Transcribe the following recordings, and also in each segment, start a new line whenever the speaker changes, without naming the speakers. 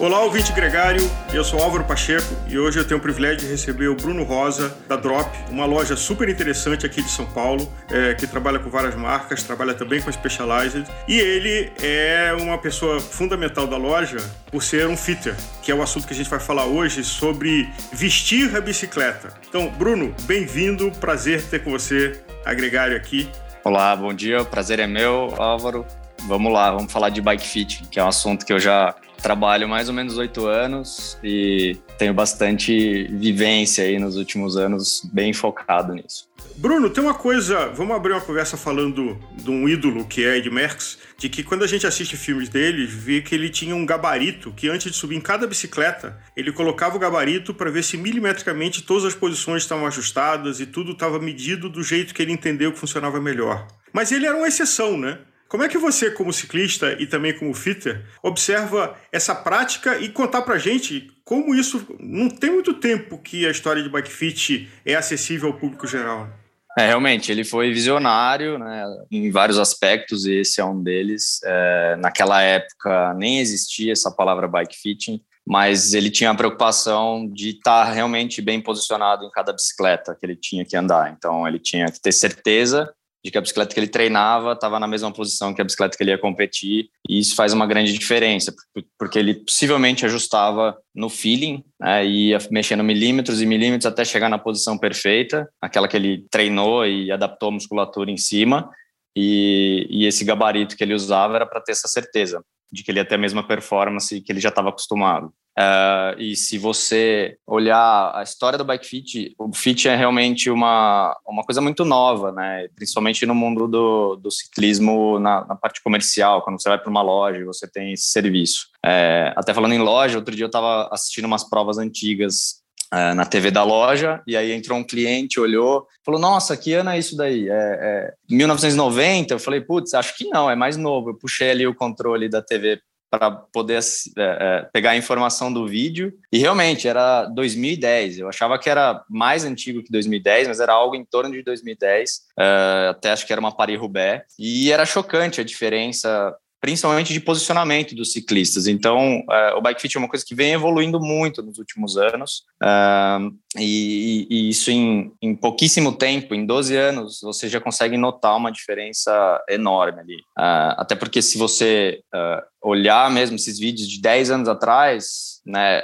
Olá, ouvinte gregário. Eu sou Álvaro Pacheco e hoje eu tenho o privilégio de receber o Bruno Rosa, da Drop, uma loja super interessante aqui de São Paulo, é, que trabalha com várias marcas, trabalha também com Specialized. E ele é uma pessoa fundamental da loja por ser um fitter, que é o assunto que a gente vai falar hoje sobre vestir a bicicleta. Então, Bruno, bem-vindo, prazer ter com você, agregário aqui.
Olá, bom dia, prazer é meu, Álvaro. Vamos lá, vamos falar de bike fit, que é um assunto que eu já trabalho mais ou menos oito anos e tenho bastante vivência aí nos últimos anos, bem focado nisso.
Bruno, tem uma coisa, vamos abrir uma conversa falando de um ídolo que é Ed Merckx, de que quando a gente assiste filmes dele, vê que ele tinha um gabarito que antes de subir em cada bicicleta, ele colocava o gabarito para ver se milimetricamente todas as posições estavam ajustadas e tudo estava medido do jeito que ele entendeu que funcionava melhor. Mas ele era uma exceção, né? Como é que você, como ciclista e também como fitter, observa essa prática e contar pra gente como isso não tem muito tempo que a história de bike fit é acessível ao público geral?
É, realmente, ele foi visionário né, em vários aspectos e esse é um deles. É, naquela época nem existia essa palavra bike fitting, mas ele tinha a preocupação de estar realmente bem posicionado em cada bicicleta que ele tinha que andar. Então, ele tinha que ter certeza de que a bicicleta que ele treinava estava na mesma posição que a bicicleta que ele ia competir, e isso faz uma grande diferença, porque ele possivelmente ajustava no feeling, né, ia mexendo milímetros e milímetros até chegar na posição perfeita, aquela que ele treinou e adaptou a musculatura em cima, e, e esse gabarito que ele usava era para ter essa certeza de que ele ia ter a mesma performance que ele já estava acostumado. Uh, e se você olhar a história do bike fit, o fit é realmente uma, uma coisa muito nova, né? Principalmente no mundo do, do ciclismo na, na parte comercial, quando você vai para uma loja e você tem esse serviço. É, até falando em loja, outro dia eu estava assistindo umas provas antigas uh, na TV da loja e aí entrou um cliente, olhou, falou: Nossa, que ano é isso daí? É, é 1990? Eu falei: Putz, acho que não, é mais novo. Eu puxei ali o controle da TV para poder é, é, pegar a informação do vídeo. E realmente era 2010. Eu achava que era mais antigo que 2010, mas era algo em torno de 2010. É, até acho que era uma Paris-Roubaix. E era chocante a diferença principalmente de posicionamento dos ciclistas. Então, uh, o bike fit é uma coisa que vem evoluindo muito nos últimos anos, uh, e, e, isso em, em, pouquíssimo tempo, em 12 anos, você já consegue notar uma diferença enorme ali. Uh, até porque se você olhar mesmo esses vídeos de 10 anos atrás, né,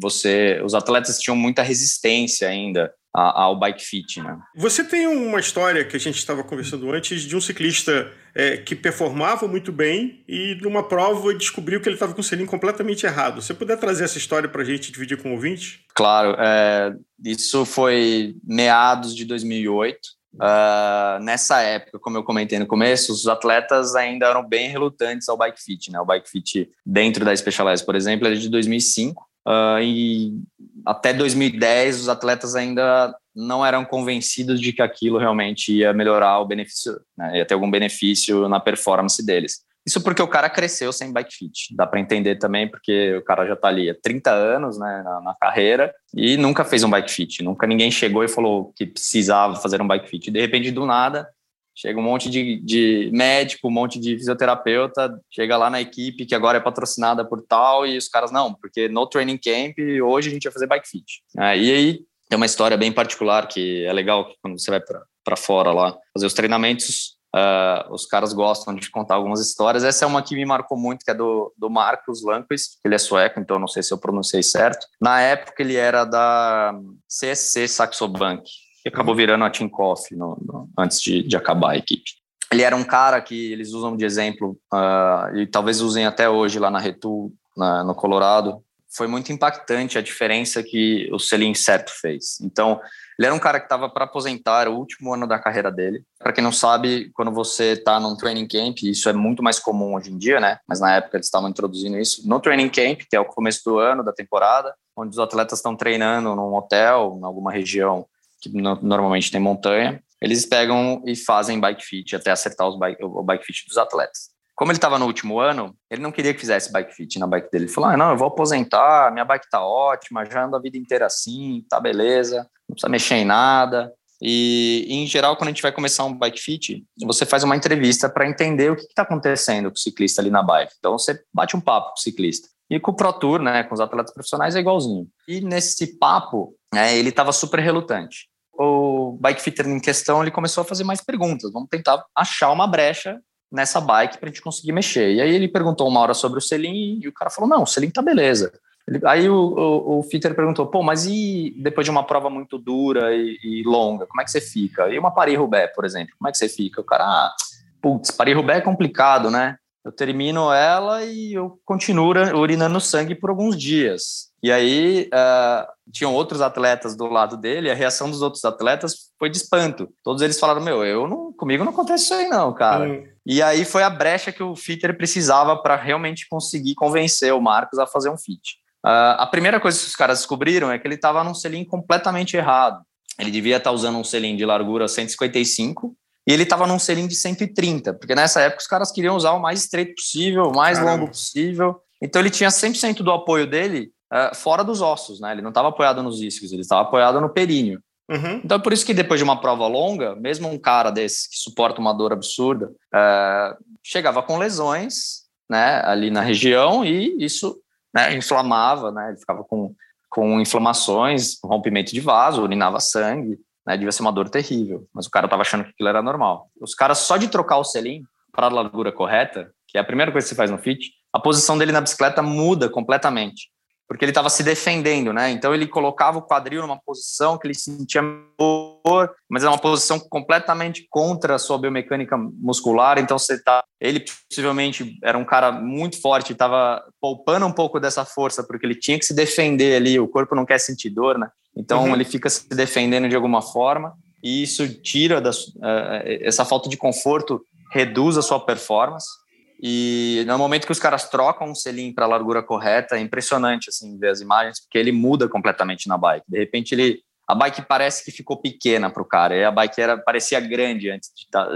você, os atletas tinham muita resistência ainda ao bike fit, né?
Você tem uma história que a gente estava conversando antes de um ciclista é, que performava muito bem e numa prova descobriu que ele estava com o selim completamente errado. Você puder trazer essa história para a gente dividir com o ouvinte?
Claro, é, isso foi meados de 2008. Uh, ah, nessa época, como eu comentei no começo, os atletas ainda eram bem relutantes ao bike fit, né? O bike fit dentro da Specialized, por exemplo, é de 2005. Uh, e até 2010 os atletas ainda não eram convencidos de que aquilo realmente ia melhorar o benefício, né, ia ter algum benefício na performance deles. Isso porque o cara cresceu sem bike fit. Dá para entender também porque o cara já está ali há 30 anos né, na, na, carreira e nunca fez um bike fit. Nunca ninguém chegou e falou que precisava fazer um bike fit. De repente, do nada, Chega um monte de, de, médico, um monte de fisioterapeuta, chega lá na equipe que agora é patrocinada por tal, e os caras, não, porque no training camp, hoje a gente vai fazer bike fit. É, e aí tem uma história bem particular que é legal quando você vai para fora lá fazer os treinamentos. Uh, os caras gostam de contar algumas histórias. Essa é uma que me marcou muito, que é do, do Marcos Lankvist, ele é sueco, então não sei se eu pronunciei certo. Na época ele era da CSC Saxo Bank, que acabou virando a Team Coffee no, no, antes de, de acabar a equipe. Ele era um cara que eles usam de exemplo, uh, e talvez usem até hoje lá na Retul, na, no Colorado. Foi muito impactante a diferença que o Celine Certo fez. Então, ele era um cara que estava para aposentar, o último ano da carreira dele. Para quem não sabe, quando você está num training camp, isso é muito mais comum hoje em dia, né? Mas na época eles estavam introduzindo isso. No training camp, que é o começo do ano, da temporada, onde os atletas estão treinando num hotel, em alguma região que no, normalmente tem montanha, eles pegam e fazem bike fit até acertar bike, o bike fit dos atletas. como ele estava no último ano, ele não queria que fizesse bike fit na bike dele. Ele falou: ah, não, eu vou aposentar, minha bike tá ótima, já ando a vida inteira assim, tá beleza, não precisa mexer em nada. E, em geral, quando a gente vai começar um bike fit, você faz uma entrevista para entender o que está acontecendo com o ciclista ali na bike. Então, você bate um papo com o ciclista. E com o Pro Tour, né, com os atletas profissionais, é igualzinho. E nesse papo, né, ele estava super relutante. O bike fitter em questão, ele começou a fazer mais perguntas. Vamos tentar achar uma brecha nessa bike para a gente conseguir mexer. E aí ele perguntou uma hora sobre o selim e o cara falou, não, o selim tá beleza. Ele, aí o, o, o, fitter perguntou, pô, mas e depois de uma prova muito dura e, e longa, como é que você fica? E uma Paris-Roubaix, por exemplo, como é que você fica? O cara, ah, putz, Paris-Roubaix é complicado, né? Eu termino ela e eu continuo urinando sangue por alguns dias. E aí uh, tinham outros atletas do lado dele, a reação dos outros atletas foi de espanto. Todos eles falaram: Meu, eu não, comigo não acontece isso aí, não, cara. Hum. E aí foi a brecha que o fitter precisava para realmente conseguir convencer o Marcos a fazer um fit. Uh, a primeira coisa que os caras descobriram é que ele estava num selim completamente errado. Ele devia estar tá usando um selim de largura 155 e ele estava num selim de 130, porque nessa época os caras queriam usar o mais estreito possível, o mais Caramba. longo possível. Então ele tinha 100% do apoio dele uh, fora dos ossos, né? Ele não estava apoiado nos isquios, ele estava apoiado no períneo. Uhum. Então, é por isso que depois de uma prova longa, mesmo um cara desse que suporta uma dor absurda, uh, chegava com lesões, né, ali na região e isso, né, inflamava, né? Ele ficava com com inflamações, rompimento de vaso, urinava sangue né? Devia ser uma dor terrível, mas o cara estava achando que aquilo era normal. Os caras, só de trocar o selim para a largura correta, que é a primeira coisa que você faz no fit, a posição dele na bicicleta muda completamente porque ele estava se defendendo, né? Então ele colocava o quadril numa posição que ele sentia dor, mas é uma posição completamente contra a sua biomecânica muscular. Então você tá, ele possivelmente era um cara muito forte, estava poupando um pouco dessa força porque ele tinha que se defender ali. O corpo não quer sentir dor, né? Então uhum. ele fica se defendendo de alguma forma e isso tira da, uh, essa falta de conforto reduz a sua performance e no momento que os caras trocam um selim para a largura correta, é impressionante assim ver as imagens, porque ele muda completamente na bike. De repente ele a bike parece que ficou pequena para o cara, e a bike era parecia grande antes de tá,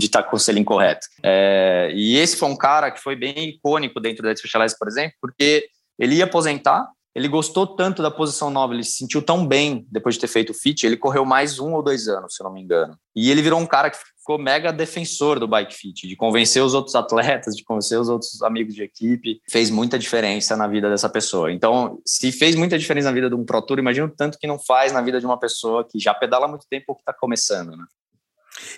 estar tá com o selim correto. É, e esse foi um cara que foi bem icônico dentro da Specialized, por exemplo, porque ele ia aposentar, ele gostou tanto da posição nova, ele se sentiu tão bem depois de ter feito o fit, ele correu mais um ou dois anos, se eu não me engano. E ele virou um cara que ficou mega defensor do bike fit, de convencer os outros atletas, de convencer os outros amigos de equipe, fez muita diferença na vida dessa pessoa. Então, se fez muita diferença na vida de um Pro Tour, imagina o tanto que não faz na vida de uma pessoa que já pedala há muito tempo ou que está começando, né?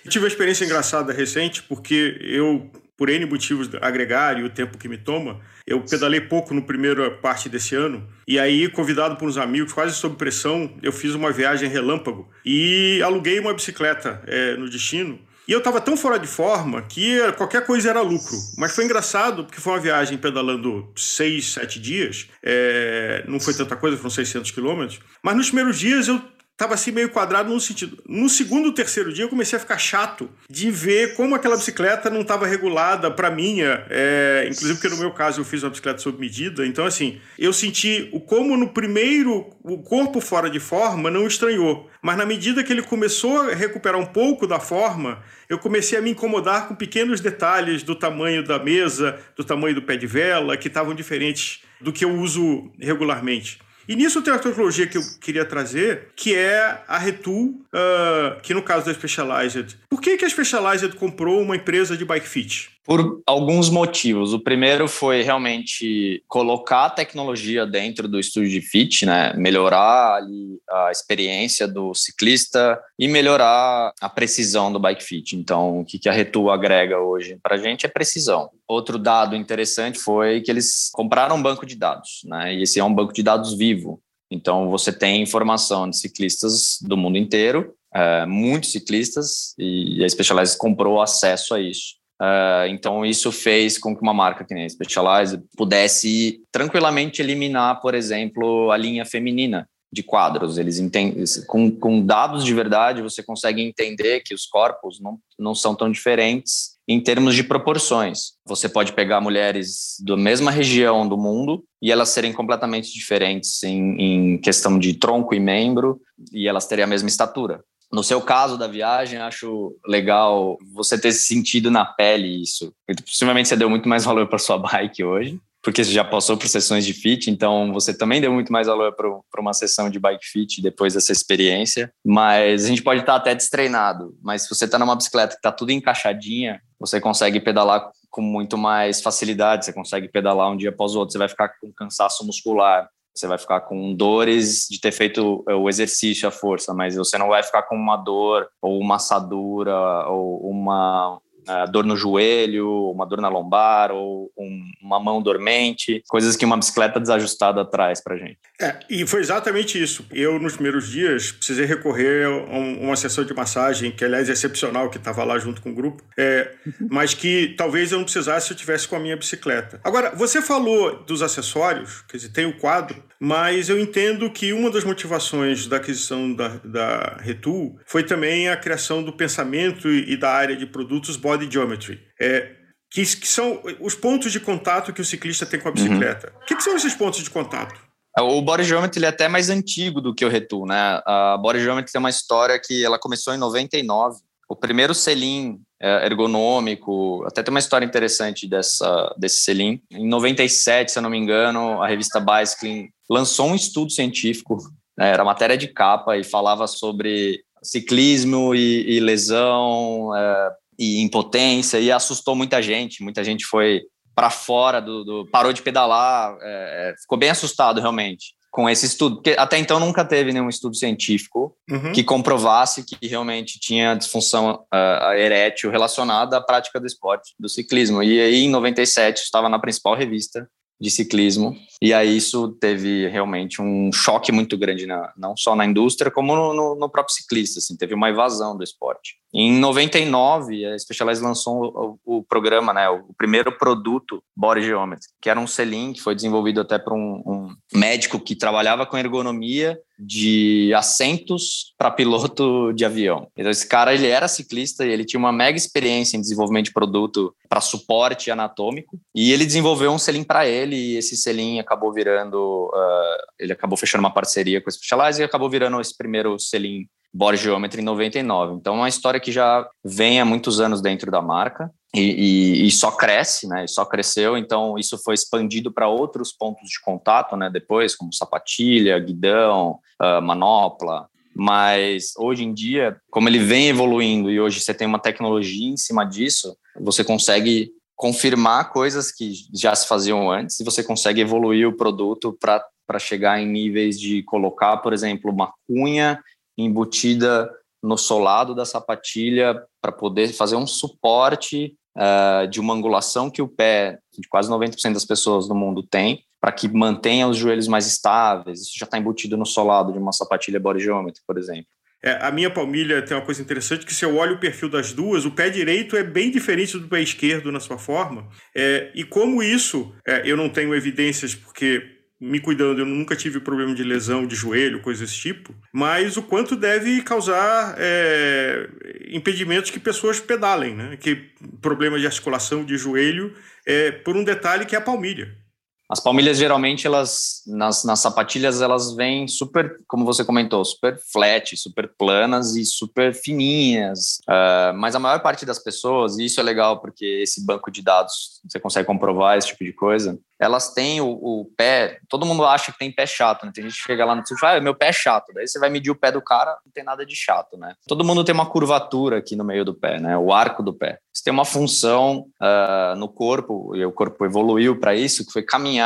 Eu tive uma experiência engraçada recente, porque eu por N motivos agregar e o tempo que me toma, eu pedalei pouco no primeira parte desse ano. E aí, convidado por uns amigos, quase sob pressão, eu fiz uma viagem relâmpago e aluguei uma bicicleta é, no destino. E eu estava tão fora de forma que qualquer coisa era lucro. Mas foi engraçado, porque foi uma viagem pedalando seis, sete dias. É, não foi tanta coisa, foram 600 quilômetros. Mas nos primeiros dias eu tava assim meio quadrado no sentido. No segundo, terceiro dia eu comecei a ficar chato de ver como aquela bicicleta não estava regulada para minha, é, inclusive porque no meu caso eu fiz uma bicicleta sob medida. Então assim, eu senti o como no primeiro o corpo fora de forma não estranhou, mas na medida que ele começou a recuperar um pouco da forma, eu comecei a me incomodar com pequenos detalhes do tamanho da mesa, do tamanho do pé de vela, que estavam diferentes do que eu uso regularmente. E nisso tem uma tecnologia que eu queria trazer, que é a Retool, uh, que no caso da Specialized. Por que, que a Specialized comprou uma empresa de bike fit?
Por alguns motivos. O primeiro foi realmente colocar a tecnologia dentro do estúdio de fit, né? melhorar ali a experiência do ciclista e melhorar a precisão do bike fit. Então, o que a Retu agrega hoje para a gente é precisão. Outro dado interessante foi que eles compraram um banco de dados, né? e esse é um banco de dados vivo. Então, você tem informação de ciclistas do mundo inteiro, é, muitos ciclistas, e a Specialized comprou acesso a isso. Uh, então, isso fez com que uma marca que nem Specialized pudesse tranquilamente eliminar, por exemplo, a linha feminina de quadros. Eles entendem, com, com dados de verdade, você consegue entender que os corpos não, não são tão diferentes em termos de proporções. Você pode pegar mulheres da mesma região do mundo e elas serem completamente diferentes em, em questão de tronco e membro, e elas terem a mesma estatura. No seu caso da viagem, acho legal você ter sentido na pele isso. Possivelmente você deu muito mais valor para sua bike hoje, porque você já passou por sessões de fit, então você também deu muito mais valor para uma sessão de bike fit depois dessa experiência. Mas a gente pode estar até destreinado, mas se você está numa bicicleta que está tudo encaixadinha, você consegue pedalar com muito mais facilidade, você consegue pedalar um dia após o outro, você vai ficar com cansaço muscular, você vai ficar com dores de ter feito o exercício, a força, mas você não vai ficar com uma dor ou uma assadura ou uma uh, dor no joelho, uma dor na lombar ou um, uma mão dormente, coisas que uma bicicleta desajustada traz para gente.
É, e foi exatamente isso. Eu, nos primeiros dias, precisei recorrer a uma sessão de massagem, que aliás é excepcional, que estava lá junto com o grupo, é, mas que talvez eu não precisasse se eu tivesse com a minha bicicleta. Agora, você falou dos acessórios, quer dizer, tem o quadro, mas eu entendo que uma das motivações da aquisição da, da Retool foi também a criação do pensamento e da área de produtos body geometry. É, que, que, são os pontos de contato que o ciclista tem com a bicicleta. Uhum. O que, que, são esses pontos de contato?
É, o Body Geometry é até mais antigo do que o Retool, né? A Body Geometry tem uma história que ela começou em 99. O primeiro selim ergonômico, até tem uma história interessante dessa, desse selim. Em 97, se eu não me engano, a revista Bicycling lançou um estudo científico, né? era matéria de capa e falava sobre ciclismo e, e lesão, é, e impotência e assustou muita gente. Muita gente foi para fora do, do, parou de pedalar, é, ficou bem assustado realmente com esse estudo, porque até então nunca teve nenhum estudo científico uhum. que comprovasse que realmente tinha disfunção uh, erétil relacionada à prática do esporte, do ciclismo. E aí, em 97, estava na principal revista de ciclismo. E aí isso teve realmente um choque muito grande, na, não só na indústria, como no, no, no próprio ciclista. Assim, teve uma evasão do esporte. Em 99, a Specialized lançou o, o, programa, né, o primeiro produto Body Geometry, que era um selim que foi desenvolvido até por um, um médico que trabalhava com ergonomia de assentos para piloto de avião. Então esse cara ele era ciclista e ele tinha uma mega experiência em desenvolvimento de produto para suporte anatômico e ele desenvolveu um selim para ele e esse selim acabou virando, uh, ele acabou fechando uma parceria com a Specialized e acabou virando esse primeiro selim Body Geometry em 99. Então, é uma história que já vem há muitos anos dentro da marca e, e, e só cresce, né? E só cresceu. Então, isso foi expandido para outros pontos de contato, né? Depois, como sapatilha, guidão, uh, manopla. Mas hoje em dia, como ele vem evoluindo e hoje você tem uma tecnologia em cima disso, você consegue confirmar coisas que já se faziam antes e você consegue evoluir o produto para chegar em níveis de colocar, por exemplo, uma cunha embutida no solado da sapatilha para poder fazer um suporte uh, de uma angulação que o pé de quase 90% das pessoas no mundo tem, para que mantenha os joelhos mais estáveis. Isso já está embutido no solado de uma sapatilha Body Geometry, por exemplo.
É, a minha palmilha tem uma coisa interessante que se eu olho o perfil das duas, o pé direito é bem diferente do pé esquerdo na sua forma. É, e como isso, é, eu não tenho evidências porque me cuidando, eu nunca tive problema de lesão de joelho, coisa desse tipo, mas o quanto deve causar é, impedimentos que pessoas pedalem, né? Que problema de articulação de joelho é por um detalhe que é a palmilha.
As palmilhas geralmente elas nas, nas sapatilhas elas vêm super, como você comentou, super flat, super planas e super fininhas. Uh, mas a maior parte das pessoas, e isso é legal porque esse banco de dados você consegue comprovar esse tipo de coisa elas têm o, o, pé. Todo mundo acha que tem pé chato, né? Tem gente que chega lá no fala, ah, meu pé é chato. Daí você vai medir o pé do cara, não tem nada de chato, né? Todo mundo tem uma curvatura aqui no meio do pé, né? O arco do pé. Você tem uma função uh, no corpo, e o corpo evoluiu para isso, que foi caminhar,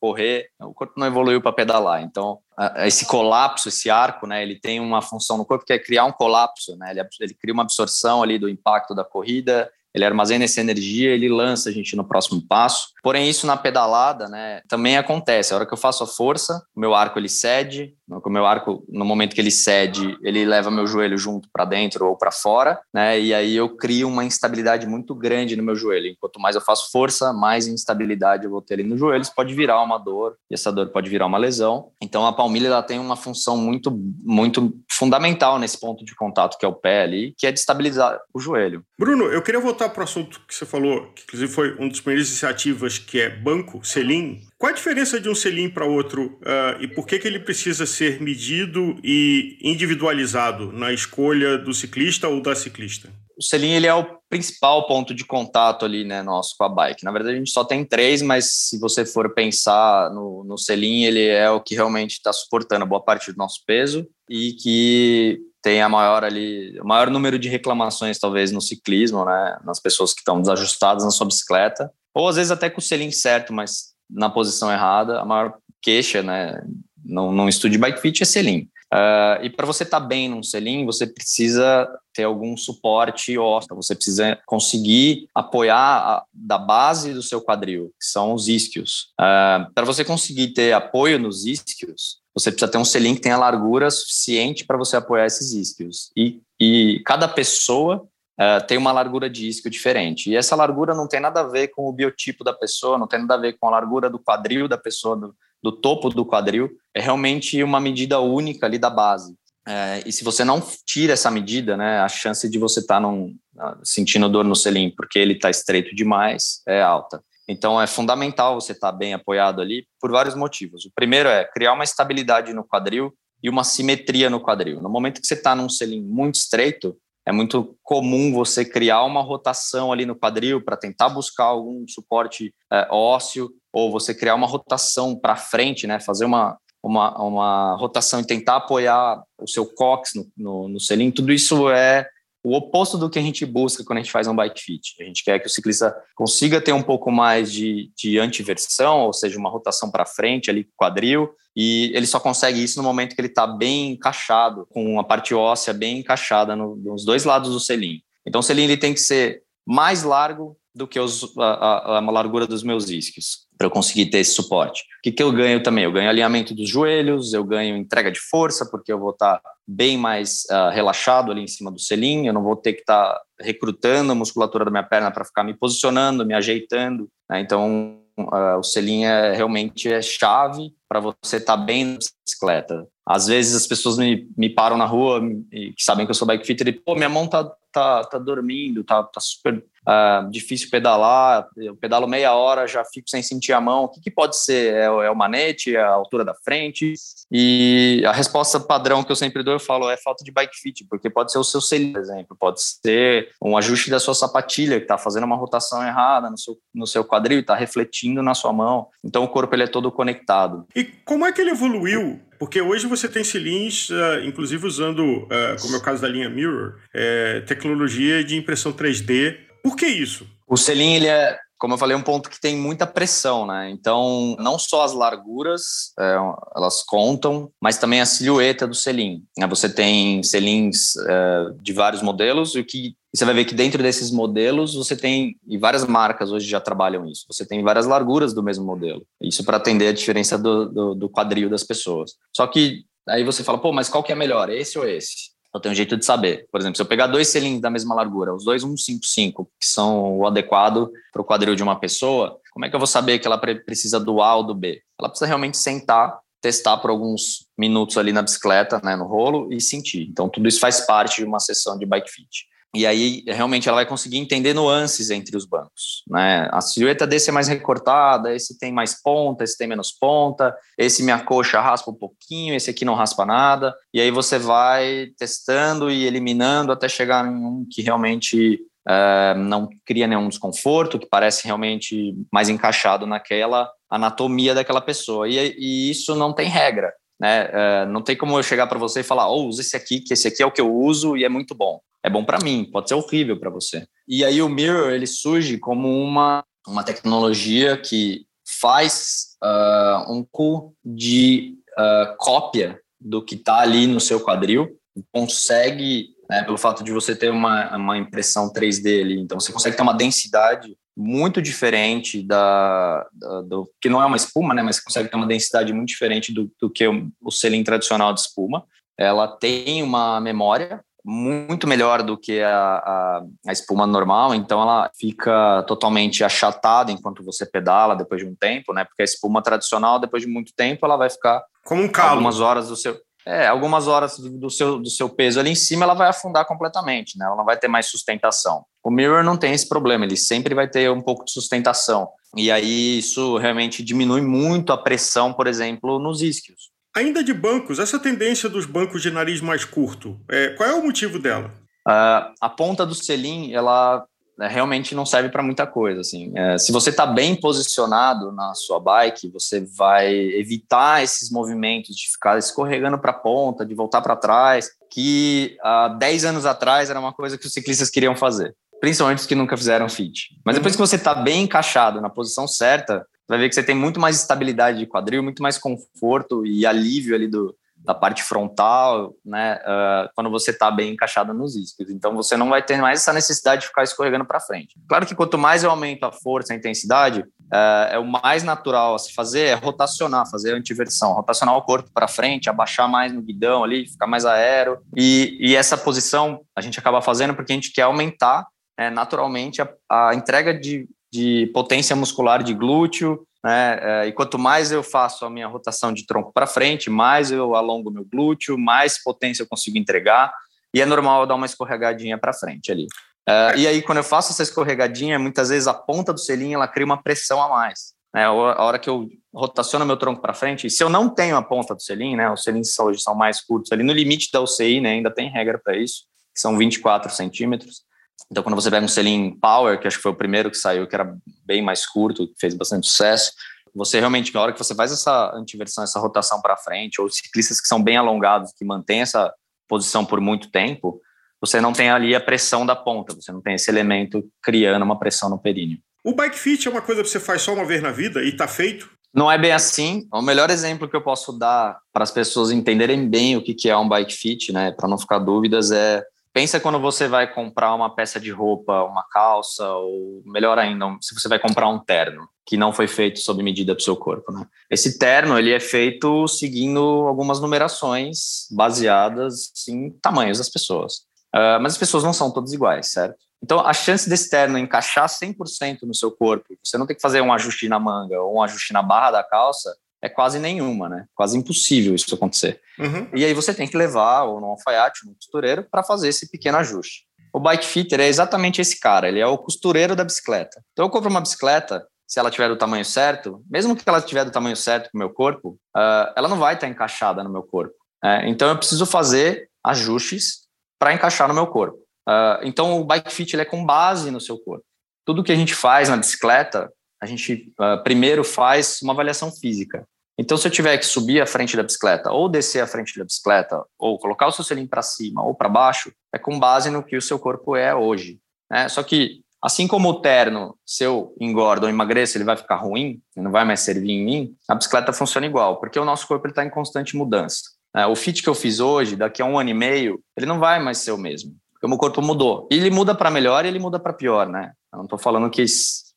correr. O corpo não evoluiu para pedalar. Então, esse colapso, esse arco, né? Ele tem uma função no corpo que é criar um colapso, né? Ele, ele cria uma absorção ali do impacto da corrida ele armazena essa energia, ele lança a gente no próximo passo. Porém, isso na pedalada, né, também acontece. A hora que eu faço a força, o meu arco ele cede, o meu arco, no momento que ele cede, ele leva meu joelho junto para dentro ou para fora, né? E aí eu crio uma instabilidade muito grande no meu joelho. Quanto mais eu faço força, mais instabilidade eu vou ter ali no joelho. Isso pode virar uma dor, e essa dor pode virar uma lesão. Então a palmilha ela tem uma função muito, muito fundamental nesse ponto de contato que é o pé ali, que é de estabilizar o joelho.
Bruno, eu queria voltar para o assunto que você falou, que inclusive foi uma das primeiras iniciativas, que é banco, selim. Qual a diferença de um selim para outro uh, e por que, que ele precisa ser medido e individualizado na escolha do ciclista ou da ciclista?
o selim ele é o principal ponto de contato ali, né, nosso com a bike. Na verdade, a gente só tem três, mas se você for pensar no, no selim, ele é o que realmente está suportando boa parte do nosso peso e que tem a maior ali, o maior número de reclamações, talvez, no ciclismo, né, nas pessoas que estão desajustadas na sua bicicleta, ou às vezes até com o selim certo, mas na posição errada, a maior queixa, né, num, num estudo de bike fit é selim. Uh, e para você estar tá bem num selim, você precisa ter algum suporte ósseo, você precisa conseguir apoiar a, da base do seu quadril, que são os isquios. Uh, para você conseguir ter apoio nos isquios, você precisa ter um selim que tenha largura suficiente para você apoiar esses isquios. E, e cada pessoa uh, tem uma largura de isquio diferente. E essa largura não tem nada a ver com o biotipo da pessoa, não tem nada a ver com a largura do quadril da pessoa, do, do topo do quadril, é realmente uma medida única ali da base. É, e se você não tira essa medida, né, a chance de você estar tá sentindo dor no selim porque ele está estreito demais é alta. Então é fundamental você estar bem apoiado ali por vários motivos. O primeiro é criar uma estabilidade no quadril e uma simetria no quadril. No momento que você está num selim muito estreito, é muito comum você criar uma rotação ali no quadril para tentar buscar algum suporte é, ósseo ou você criar uma rotação para frente, né, fazer uma, uma, uma rotação e tentar apoiar o seu cox no, no, no selim, tudo isso é o oposto do que a gente busca quando a gente faz um bike fit. A gente quer que o ciclista consiga ter um pouco mais de, de antiversão, ou seja, uma rotação para frente ali com o quadril, e ele só consegue isso no momento que ele está bem encaixado, com a parte óssea bem encaixada no, nos dois lados do selim. Então o selim ele tem que ser mais largo do que os, a, a, a largura dos meus isquios para eu conseguir ter esse suporte. O que, que eu ganho também? Eu ganho alinhamento dos joelhos, eu ganho entrega de força, porque eu vou estar tá bem mais uh, relaxado ali em cima do selim, eu não vou ter que estar tá recrutando a musculatura da minha perna para ficar me posicionando, me ajeitando. Né? Então, uh, o selim é, realmente é chave para você estar tá bem na bicicleta. Às vezes as pessoas me, me param na rua e sabem que eu sou bike fitter e, pô, minha mão tá, tá, tá dormindo, tá, tá super Uh, difícil pedalar, eu pedalo meia hora, já fico sem sentir a mão. O que, que pode ser? É, é, o manete, é a altura da frente? E a resposta padrão que eu sempre dou, eu falo, é falta de bike fit, porque pode ser o seu selim, por exemplo, pode ser um ajuste da sua sapatilha, que está fazendo uma rotação errada no seu, no seu quadril, está refletindo na sua mão. Então o corpo ele é todo conectado.
E como é que ele evoluiu porque hoje você tem cilindros, uh, inclusive usando, uh, como é o caso da linha Mirror, é, tecnologia de impressão 3D por que isso?
O selim, ele é, como eu falei, um ponto que tem muita pressão, né? Então, não só as larguras, é, elas contam, mas também a silhueta do selim. Né? Você tem selins é, de vários modelos, e o que você vai ver que dentro desses modelos você tem, e várias marcas hoje já trabalham isso, você tem várias larguras do mesmo modelo. Isso para atender a diferença do, do, do quadril das pessoas. Só que aí você fala, pô, mas qual que é melhor, esse ou esse? Eu tenho um jeito de saber. Por exemplo, se eu pegar dois selinhos da mesma largura, os dois 155, que são o adequado para o quadril de uma pessoa, como é que eu vou saber que ela precisa do A ou do B? Ela precisa realmente sentar, testar por alguns minutos ali na bicicleta, né, no rolo e sentir. Então, tudo isso faz parte de uma sessão de bike fit. E aí, realmente, ela vai conseguir entender nuances entre os bancos. Né? A silhueta desse é mais recortada, esse tem mais ponta, esse tem menos ponta, esse minha coxa raspa um pouquinho, esse aqui não raspa nada. E aí você vai testando e eliminando até chegar em um que realmente é, não cria nenhum desconforto, que parece realmente mais encaixado naquela anatomia daquela pessoa. E, e isso não tem regra. Né? É, não tem como eu chegar para você e falar, oh, usa esse aqui, que esse aqui é o que eu uso e é muito bom é bom para mim, pode ser horrível para você. E aí o Mirror ele surge como uma, uma tecnologia que faz uh, um cu de uh, cópia do que está ali no seu quadril, consegue, né, pelo fato de você ter uma, uma impressão 3D ali, então você consegue ter uma densidade muito diferente da, da, do que não é uma espuma, né, mas consegue ter uma densidade muito diferente do, do que o, o selim tradicional de espuma. Ela tem uma memória muito melhor do que a, a, a, espuma normal, então ela fica totalmente achatada enquanto você pedala depois de um tempo, né? Porque a espuma tradicional, depois de muito tempo, ela vai ficar
como um calo.
algumas horas do seu é, algumas horas do seu, do seu peso ali em cima, ela vai afundar completamente, né? Ela não vai ter mais sustentação. O mirror não tem esse problema, ele sempre vai ter um pouco de sustentação. E aí isso realmente diminui muito a pressão, por exemplo, nos isquios.
Ainda de bancos, essa tendência dos bancos de nariz mais curto, é, qual é o motivo dela?
Uh, a ponta do selim, ela né, realmente não serve para muita coisa. Assim. É, se você está bem posicionado na sua bike, você vai evitar esses movimentos de ficar escorregando para a ponta, de voltar para trás, que há 10 anos atrás era uma coisa que os ciclistas queriam fazer, principalmente os que nunca fizeram fit. Mas depois que você está bem encaixado na posição certa, vai ver que você tem muito mais estabilidade de quadril, muito mais conforto e alívio ali do, da parte frontal, né, uh, quando você está bem encaixado nos isquios. Então você não vai ter mais essa necessidade de ficar escorregando para frente. Claro que quanto mais eu aumento a força, a intensidade, uh, é o mais natural a se fazer é rotacionar, fazer a antiversão, rotacionar o corpo para frente, abaixar mais no guidão ali, ficar mais aero. E, e essa posição a gente acaba fazendo porque a gente quer aumentar é, naturalmente a, a entrega de, de potência muscular de glúteo, né? É, e quanto mais eu faço a minha rotação de tronco para frente, mais eu alongo meu glúteo, mais potência eu consigo entregar. E é normal eu dar uma escorregadinha para frente ali. Uh, e aí, quando eu faço essa escorregadinha, muitas vezes a ponta do selim ela cria uma pressão a mais. Né? A hora que eu rotaciono meu tronco para frente, se eu não tenho a ponta do selim, né? Os selins hoje são mais curtos ali, no limite da UCI, né? Ainda tem regra para isso, que são 24 centímetros. Então, quando você pega um selim Power, que acho que foi o primeiro que saiu, que era bem mais curto, que fez bastante sucesso, você realmente, na hora que você faz essa antiversão, essa rotação para frente, ou ciclistas que são bem alongados, que mantêm essa posição por muito tempo, você não tem ali a pressão da ponta, você não tem esse elemento criando uma pressão no períneo.
O bike fit é uma coisa que você faz só uma vez na vida e está feito?
Não é bem assim. O melhor exemplo que eu posso dar para as pessoas entenderem bem o que é um bike fit, né, para não ficar dúvidas, é Pensa quando você vai comprar uma peça de roupa, uma calça, ou melhor ainda, se você vai comprar um terno que não foi feito sob medida para o seu corpo. Né? Esse terno ele é feito seguindo algumas numerações baseadas em tamanhos das pessoas. Uh, mas as pessoas não são todas iguais, certo? Então, a chance desse terno encaixar 100% no seu corpo, você não tem que fazer um ajuste na manga ou um ajuste na barra da calça, é quase nenhuma, né? Quase impossível isso acontecer. Uhum. E aí você tem que levar ou no alfaiate, no costureiro, para fazer esse pequeno ajuste. O bike fitter é exatamente esse cara, ele é o costureiro da bicicleta. Então eu compro uma bicicleta, se ela tiver do tamanho certo, mesmo que ela tiver do tamanho certo com o meu corpo, uh, ela não vai estar encaixada no meu corpo. Né? Então eu preciso fazer ajustes para encaixar no meu corpo. Uh, então o bike fit ele é com base no seu corpo. Tudo que a gente faz na bicicleta, a gente uh, primeiro faz uma avaliação física. Então, se eu tiver que subir a frente da bicicleta, ou descer a frente da bicicleta, ou colocar o seu selim para cima ou para baixo, é com base no que o seu corpo é hoje. Né? Só que, assim como o terno, se eu engordo ou emagreço, ele vai ficar ruim, não vai mais servir em mim, a bicicleta funciona igual, porque o nosso corpo está em constante mudança. Né? O fit que eu fiz hoje, daqui a um ano e meio, ele não vai mais ser o mesmo, porque o meu corpo mudou. E ele muda para melhor e ele muda para pior, né? Eu não estou falando que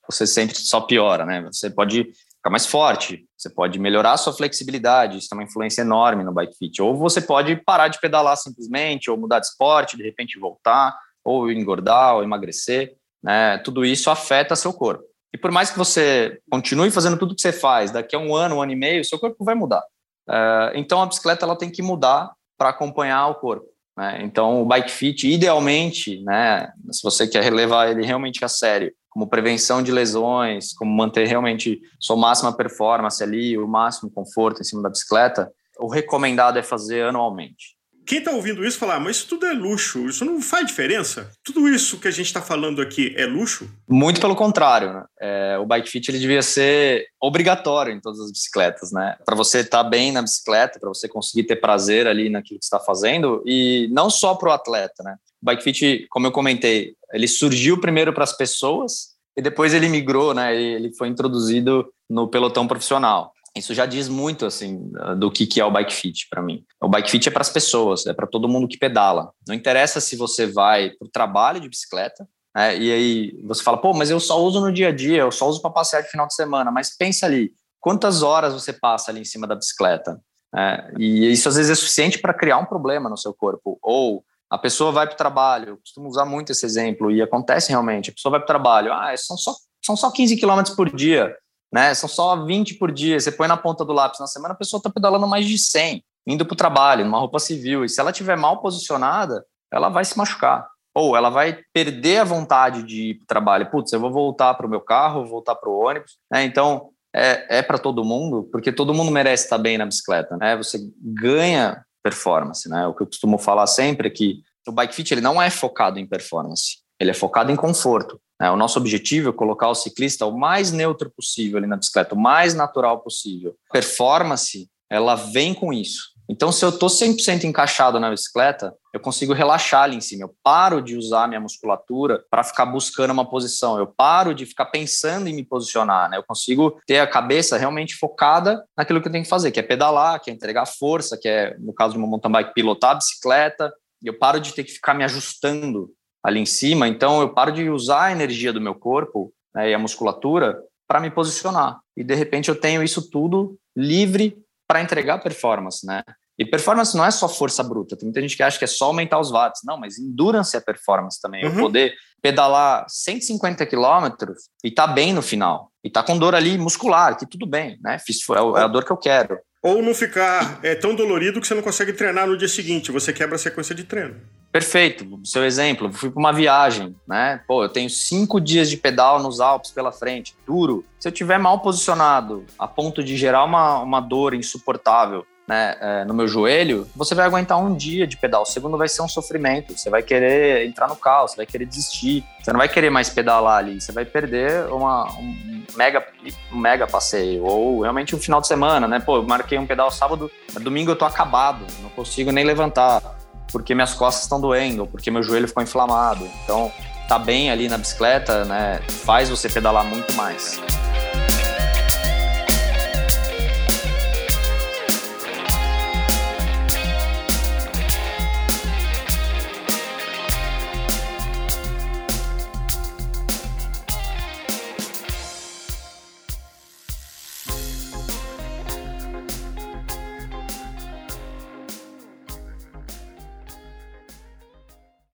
você sempre só piora, né? Você pode ficar mais forte, você pode melhorar a sua flexibilidade, isso tem uma influência enorme no bike fit. Ou você pode parar de pedalar simplesmente, ou mudar de esporte, de repente voltar, ou engordar, ou emagrecer, né? Tudo isso afeta seu corpo. E por mais que você continue fazendo tudo que você faz, daqui a um ano, um ano e meio, seu corpo vai mudar. Uh, então a bicicleta ela tem que mudar para acompanhar o corpo. Né? Então o bike fit, idealmente, né, se você quer levar ele realmente a sério, como prevenção de lesões, como manter realmente sua máxima performance ali, o máximo conforto em cima da bicicleta, o recomendado é fazer anualmente.
Quem está ouvindo isso falar, ah, mas isso tudo é luxo, isso não faz diferença? Tudo isso que a gente está falando aqui é luxo?
Muito pelo contrário, né? É, o bike fit ele devia ser obrigatório em todas as bicicletas, né? Para você estar tá bem na bicicleta, para você conseguir ter prazer ali naquilo que está fazendo e não só para o atleta, né? Bike fit, como eu comentei, ele surgiu primeiro para as pessoas e depois ele migrou, né? Ele foi introduzido no pelotão profissional. Isso já diz muito assim do que, que é o bike fit para mim. O bike fit é para as pessoas, é para todo mundo que pedala. Não interessa se você vai para o trabalho de bicicleta, né? e aí você fala, pô, mas eu só uso no dia a dia, eu só uso para passear de final de semana. Mas pensa ali, quantas horas você passa ali em cima da bicicleta? É, e isso às vezes é suficiente para criar um problema no seu corpo. Ou a pessoa vai para o trabalho, eu costumo usar muito esse exemplo, e acontece realmente. A pessoa vai para o trabalho, ah, são só, são só 15 quilômetros por dia, né? São só 20 por dia. Você põe na ponta do lápis na semana, a pessoa está pedalando mais de 100. indo para o trabalho, numa roupa civil. E se ela estiver mal posicionada, ela vai se machucar. Ou ela vai perder a vontade de ir para o trabalho. Putz, eu vou voltar para o meu carro, vou voltar para o ônibus. Né? Então, é, é para todo mundo, porque todo mundo merece estar bem na bicicleta. Né? Você ganha performance. Né? O que eu costumo falar sempre é que o bike fit ele não é focado em performance, ele é focado em conforto. Né? O nosso objetivo é colocar o ciclista o mais neutro possível ali na bicicleta, o mais natural possível. Performance, ela vem com isso. Então, se eu estou 100% encaixado na bicicleta, eu consigo relaxar ali em cima. Eu paro de usar minha musculatura para ficar buscando uma posição. Eu paro de ficar pensando em me posicionar. Né? Eu consigo ter a cabeça realmente focada naquilo que eu tenho que fazer, que é pedalar, que é entregar força, que é, no caso de uma mountain bike, pilotar a bicicleta. Eu paro de ter que ficar me ajustando ali em cima. Então, eu paro de usar a energia do meu corpo né, e a musculatura para me posicionar. E, de repente, eu tenho isso tudo livre para entregar performance, né? E performance não é só força bruta. Tem muita gente que acha que é só aumentar os watts. Não, mas endurance é performance também. Uhum. Eu poder pedalar 150 quilômetros e tá bem no final. E tá com dor ali muscular, que tudo bem, né? É, é a dor que eu quero.
Ou não ficar é, tão dolorido que você não consegue treinar no dia seguinte. Você quebra a sequência de treino.
Perfeito. Seu exemplo, fui para uma viagem, né? Pô, eu tenho cinco dias de pedal nos Alpes pela frente, duro. Se eu tiver mal posicionado, a ponto de gerar uma, uma dor insuportável, né, é, no meu joelho, você vai aguentar um dia de pedal. O segundo vai ser um sofrimento. Você vai querer entrar no caos, você vai querer desistir. Você não vai querer mais pedalar ali. Você vai perder uma, um mega, um mega passeio. Ou realmente um final de semana, né? Pô, eu marquei um pedal sábado, domingo eu tô acabado, não consigo nem levantar. Porque minhas costas estão doendo, porque meu joelho ficou inflamado. Então, tá bem ali na bicicleta, né? Faz você pedalar muito mais.